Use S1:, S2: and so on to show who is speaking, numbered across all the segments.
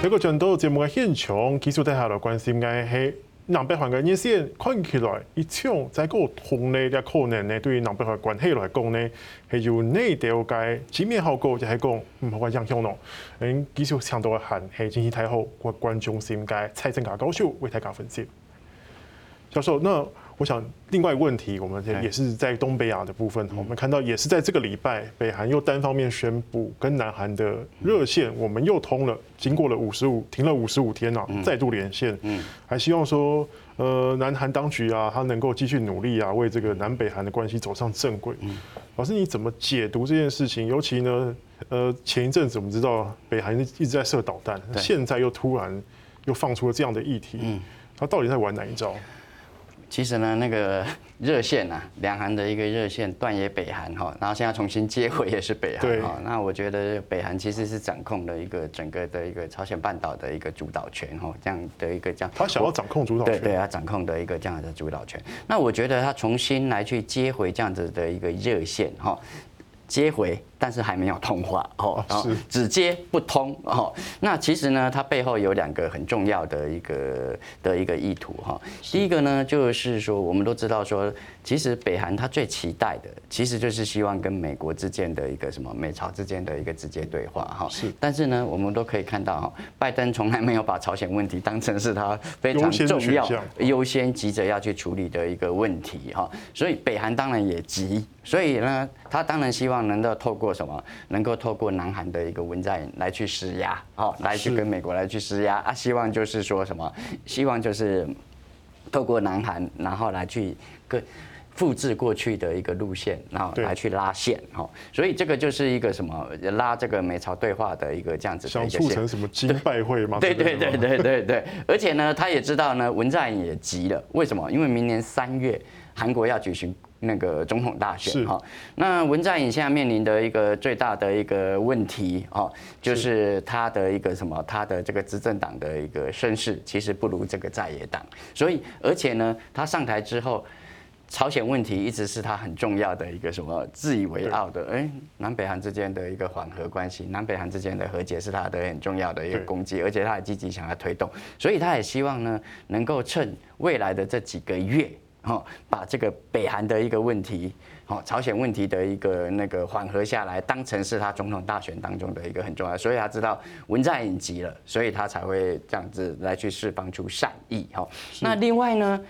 S1: 这个战斗节目嘅现场，其实大家都关心嘅系南北环嘅热线，看起来一场在个通呢嘅可能呢，对于南北环关系来讲呢，系由内调嘅正面效果，就系讲唔好话影响咯。嗯，技术强调嘅系系经济太好，国关中心嘅蔡正佳教授为大家分析。教授，那。我想另外一个问题，我们也是在东北亚的部分，我们看到也是在这个礼拜，北韩又单方面宣布跟南韩的热线我们又通了，经过了五十五停了五十五天啊，再度连线，还希望说，呃，南韩当局啊，他能够继续努力啊，为这个南北韩的关系走上正轨。老师，你怎么解读这件事情？尤其呢，呃，前一阵子我们知道北韩一直在射导弹，现在又突然又放出了这样的议题，他到底在玩哪一招？
S2: 其实呢，那个热线啊，两韩的一个热线断也北韩哈，然后现在重新接回也是北韩哈。那我觉得北韩其实是掌控了一个整个的一个朝鲜半岛的一个主导权哈，这样的一个这样。
S1: 他想要掌控主导权。
S2: 对对，他掌控的一个这样的主导权。那我觉得他重新来去接回这样子的一个热线哈，接回。但是还没有通话哦，只接不通哦。那其实呢，它背后有两个很重要的一个的一个意图哈。第一个呢，就是说我们都知道说，其实北韩它最期待的，其实就是希望跟美国之间的一个什么美朝之间的一个直接对话哈。是。但是呢，我们都可以看到哈，拜登从来没有把朝鲜问题当成是他非常重要、优先急着要去处理的一个问题哈。所以北韩当然也急，所以呢，他当然希望能够透过。什么能够透过南韩的一个文在寅来去施压，好，来去跟美国来去施压啊？希望就是说什么？希望就是透过南韩，然后来去跟复制过去的一个路线，然后来去拉线，哈。所以这个就是一个什么拉这个美朝对话的一个这样子的一个线。
S1: 想促成什么金拜会吗？
S2: 对对对对对对。而且呢，他也知道呢，文在寅也急了。为什么？因为明年三月韩国要举行。那个总统大选哈，那文在寅现在面临的一个最大的一个问题哦，就是。他的一个什么，他的这个执政党的一个声势其实不如这个在野党，所以而且呢，他上台之后，朝鲜问题一直是他很重要的一个什么自以为傲的，哎，南北韩之间的一个缓和关系，南北韩之间的和解是他的很重要的一个攻击，而且他也积极想要推动，所以他也希望呢，能够趁未来的这几个月。哦，把这个北韩的一个问题，哦，朝鲜问题的一个那个缓和下来，当成是他总统大选当中的一个很重要，所以他知道文在寅急了，所以他才会这样子来去释放出善意。哈，那另外呢，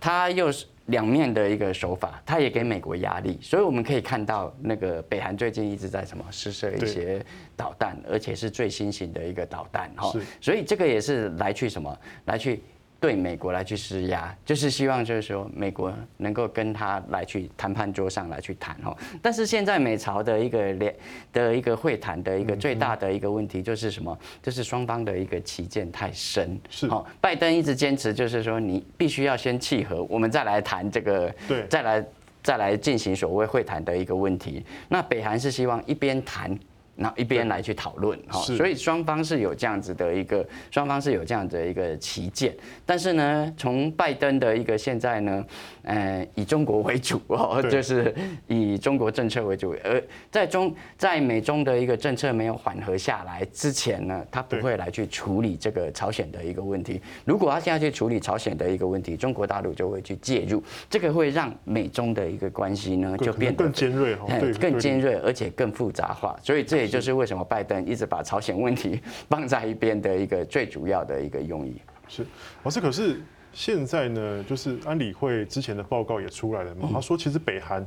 S2: 他又是两面的一个手法，他也给美国压力，所以我们可以看到那个北韩最近一直在什么试射一些导弹，而且是最新型的一个导弹。哈，所以这个也是来去什么来去。对美国来去施压，就是希望就是说美国能够跟他来去谈判桌上来去谈哈。但是现在美朝的一个联的一个会谈的一个最大的一个问题就是什么？就是双方的一个歧见太深。是。哦，拜登一直坚持就是说你必须要先契合，我们再来谈这个，对，再来再来进行所谓会谈的一个问题。那北韩是希望一边谈。那一边来去讨论哈，所以双方是有这样子的一个，双方是有这样子的一个旗舰，但是呢，从拜登的一个现在呢，呃，以中国为主 哦，就是以中国政策为主，而在中在美中的一个政策没有缓和下来之前呢，他不会来去处理这个朝鲜的一个问题。如果他现在去处理朝鲜的一个问题，中国大陆就会去介入，这个会让美中的一个关系呢就变得
S1: 更尖锐哈，
S2: 更尖锐，而且更复杂化，所以这。就是为什么拜登一直把朝鲜问题 放在一边的一个最主要的一个用意。
S1: 是，老师，可是现在呢，就是安理会之前的报告也出来了嘛，他说其实北韩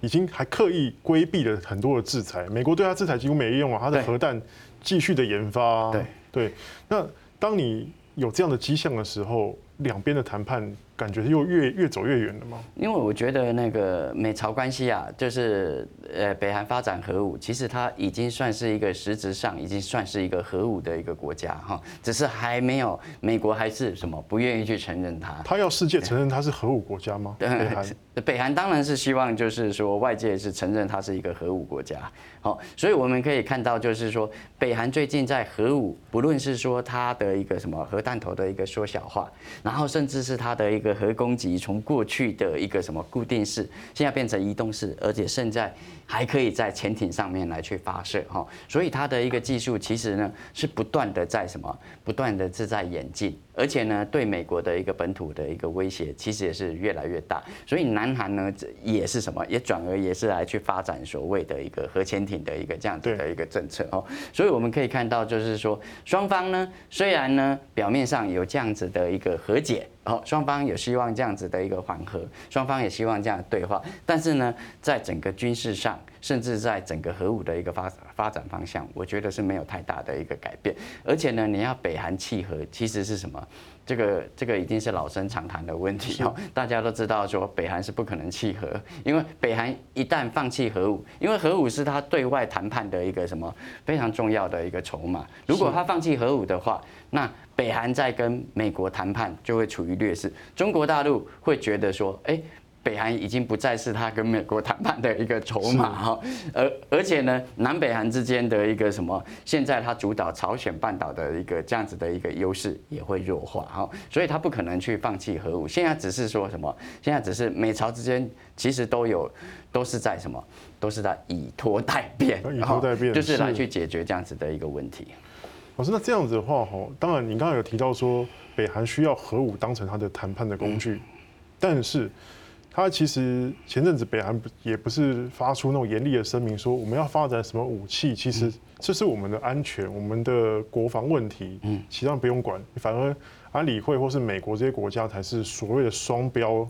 S1: 已经还刻意规避了很多的制裁，美国对他制裁几乎没用啊，他的核弹继续的研发。对对，那当你有这样的迹象的时候，两边的谈判。感觉又越越走越远了吗？
S2: 因为我觉得那个美朝关系啊，就是呃北韩发展核武，其实它已经算是一个实质上已经算是一个核武的一个国家哈，只是还没有美国还是什么不愿意去承认它。
S1: 他要世界承认它是核武国家吗？
S2: 对，北韩 北韩当然是希望就是说外界是承认它是一个核武国家。好，所以我们可以看到就是说北韩最近在核武，不论是说它的一个什么核弹头的一个缩小化，然后甚至是它的一个。核攻击从过去的一个什么固定式，现在变成移动式，而且现在还可以在潜艇上面来去发射哈，所以它的一个技术其实呢是不断的在什么，不断的是在演进。而且呢，对美国的一个本土的一个威胁，其实也是越来越大。所以南韩呢，也是什么，也转而也是来去发展所谓的一个核潜艇的一个这样子的一个政策哦。所以我们可以看到，就是说双方呢，虽然呢表面上有这样子的一个和解，哦，双方也希望这样子的一个缓和，双方也希望这样的对话，但是呢，在整个军事上，甚至在整个核武的一个发发展方向，我觉得是没有太大的一个改变。而且呢，你要北韩契合，其实是什么？这个这个已经是老生常谈的问题哦。大家都知道说，北韩是不可能弃核，因为北韩一旦放弃核武，因为核武是他对外谈判的一个什么非常重要的一个筹码。如果他放弃核武的话，那北韩在跟美国谈判就会处于劣势。中国大陆会觉得说，哎。北韩已经不再是他跟美国谈判的一个筹码哈，而而且呢，南北韩之间的一个什么，现在他主导朝鲜半岛的一个这样子的一个优势也会弱化哈，所以他不可能去放弃核武。现在只是说什么？现在只是美朝之间其实都有都是在什么？都是在以拖待变，
S1: 以拖待变，
S2: 就是来去解决这样子的一个问题。
S1: 老师，那这样子的话哈，当然你刚刚有提到说北韩需要核武当成他的谈判的工具，但是。他其实前阵子北韩也不是发出那种严厉的声明，说我们要发展什么武器，其实这是我们的安全、我们的国防问题，嗯，其他不用管，反而安理会或是美国这些国家才是所谓的双标，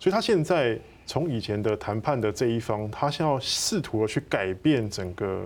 S1: 所以他现在从以前的谈判的这一方，他现在要试图的去改变整个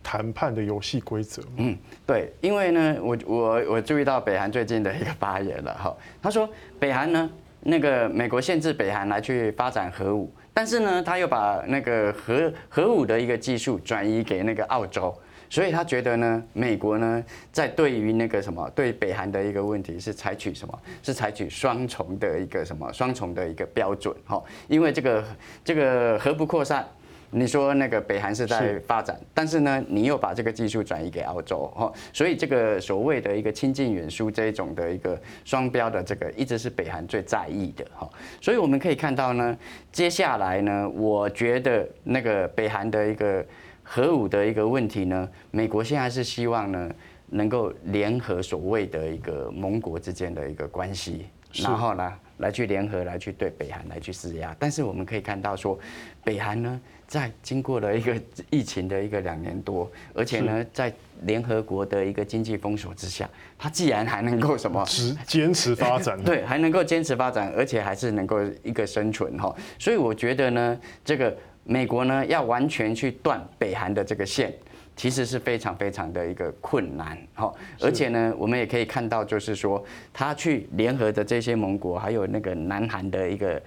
S1: 谈判的游戏规则。
S2: 嗯，对，因为呢，我我我注意到北韩最近的一个发言了哈，他说北韩呢。那个美国限制北韩来去发展核武，但是呢，他又把那个核核武的一个技术转移给那个澳洲，所以他觉得呢，美国呢在对于那个什么对北韩的一个问题是采取什么？是采取双重的一个什么？双重的一个标准哈，因为这个这个核不扩散。你说那个北韩是在发展，但是呢，你又把这个技术转移给澳洲，哈，所以这个所谓的一个亲近远疏这一种的一个双标的这个，一直是北韩最在意的，哈，所以我们可以看到呢，接下来呢，我觉得那个北韩的一个核武的一个问题呢，美国现在是希望呢，能够联合所谓的一个盟国之间的一个关系，然后呢，来去联合来去对北韩来去施压，但是我们可以看到说，北韩呢。在经过了一个疫情的一个两年多，而且呢，在联合国的一个经济封锁之下，它既然还能够什么
S1: 坚持发展，
S2: 对，还能够坚持发展，而且还是能够一个生存哈。所以我觉得呢，这个美国呢要完全去断北韩的这个线，其实是非常非常的一个困难哈。而且呢，我们也可以看到，就是说他去联合的这些盟国，还有那个南韩的一个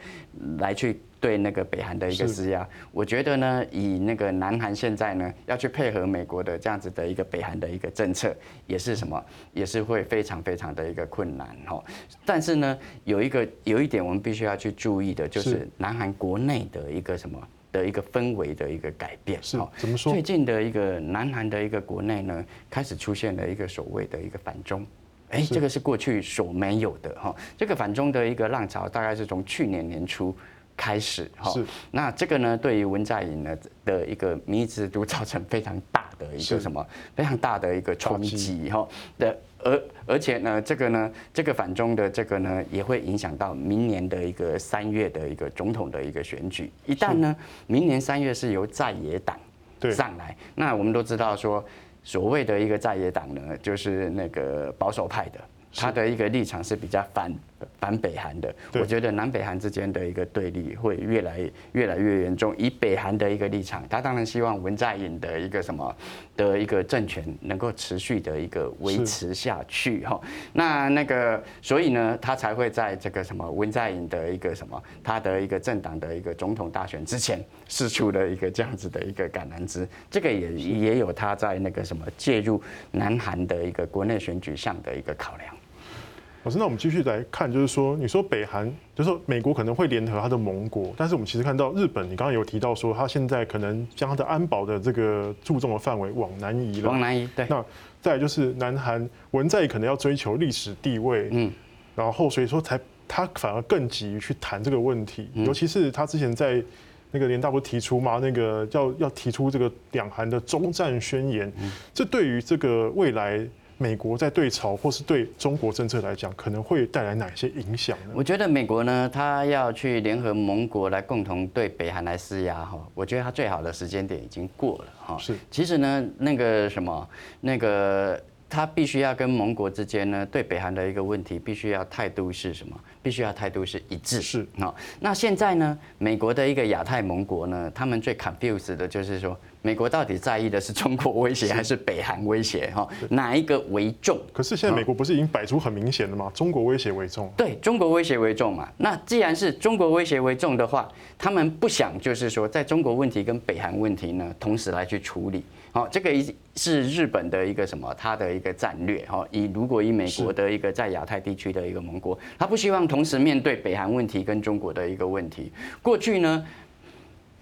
S2: 来去。对那个北韩的一个施压，我觉得呢，以那个南韩现在呢要去配合美国的这样子的一个北韩的一个政策，也是什么，也是会非常非常的一个困难哈。但是呢，有一个有一点我们必须要去注意的，就是南韩国内的一个什么的一个氛围的一个改变。
S1: 是，怎么说？
S2: 最近的一个南韩的一个国内呢，开始出现了一个所谓的一个反中，哎，这个是过去所没有的哈。这个反中的一个浪潮，大概是从去年年初。开始哈，那这个呢，对于文在寅呢的一个民意支持度造成非常大的一个什么？非常大的一个冲击哈。的，而而且呢，这个呢，这个反中的这个呢，也会影响到明年的一个三月的一个总统的一个选举。一旦呢，明年三月是由在野党上来，那我们都知道说，所谓的一个在野党呢，就是那个保守派的。他的一个立场是比较反反北韩的，我觉得南北韩之间的一个对立会越来越来越严重。以北韩的一个立场，他当然希望文在寅的一个什么的一个政权能够持续的一个维持下去哈。那那个所以呢，他才会在这个什么文在寅的一个什么他的一个政党的一个总统大选之前试出了一个这样子的一个橄榄枝。这个也也有他在那个什么介入南韩的一个国内选举上的一个考量。
S1: 老师，那我们继续来看，就是说，你说北韩，就是说美国可能会联合他的盟国，但是我们其实看到日本，你刚刚有提到说，他现在可能将他的安保的这个注重的范围往南移了。
S2: 往南移，对。
S1: 那再来就是南韩文在寅可能要追求历史地位，嗯，然后所以说才他反而更急于去谈这个问题，尤其是他之前在那个联大不提出吗？那个要要提出这个两韩的中战宣言，这对于这个未来。美国在对朝或是对中国政策来讲，可能会带来哪些影响呢？
S2: 我觉得美国呢，他要去联合盟国来共同对北韩来施压哈，我觉得他最好的时间点已经过了哈。
S1: 是，
S2: 其实呢，那个什么，那个他必须要跟盟国之间呢，对北韩的一个问题，必须要态度是什么？必须要态度是一致。
S1: 是
S2: 啊，那现在呢，美国的一个亚太盟国呢，他们最 confused 的就是说。美国到底在意的是中国威胁还是北韩威胁？哈，哪一个为重？
S1: 可是现在美国不是已经摆出很明显的吗？中国威胁为重。
S2: 对，中国威胁为重嘛。那既然是中国威胁为重的话，他们不想就是说，在中国问题跟北韩问题呢，同时来去处理。好，这个一是日本的一个什么？他的一个战略。哈，以如果以美国的一个在亚太地区的一个盟国，他不希望同时面对北韩问题跟中国的一个问题。过去呢？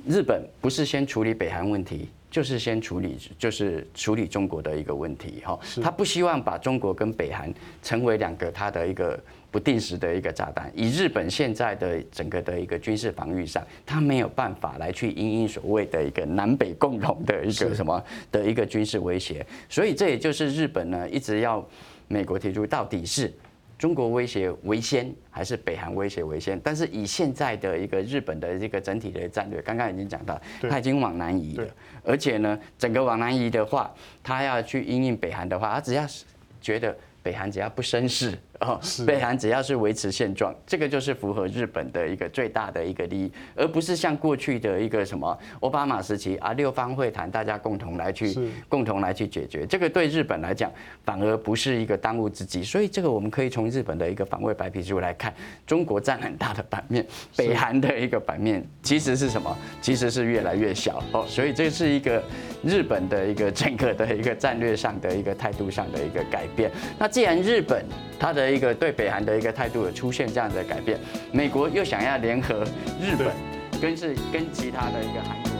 S2: 日本不是先处理北韩问题，就是先处理就是处理中国的一个问题哈。他不希望把中国跟北韩成为两个他的一个不定时的一个炸弹。以日本现在的整个的一个军事防御上，他没有办法来去因应所谓的一个南北共同的一个什么的一个军事威胁。所以这也就是日本呢一直要美国提出到底是。中国威胁为先还是北韩威胁为先？但是以现在的一个日本的这个整体的战略，刚刚已经讲到，他已经往南移了，而且呢，整个往南移的话，他要去因应北韩的话，他只要觉得北韩只要不生事。哦，北韩只要是维持现状，这个就是符合日本的一个最大的一个利益，而不是像过去的一个什么奥巴马时期啊，六方会谈，大家共同来去共同来去解决，这个对日本来讲反而不是一个当务之急。所以这个我们可以从日本的一个防卫白皮书来看，中国占很大的版面，北韩的一个版面其实是什么？其实是越来越小哦。所以这是一个日本的一个整个的一个战略上的一个态度上的一个改变。那既然日本它的一个对北韩的一个态度有出现这样的改变，美国又想要联合日本，跟是跟其他的一个韩国。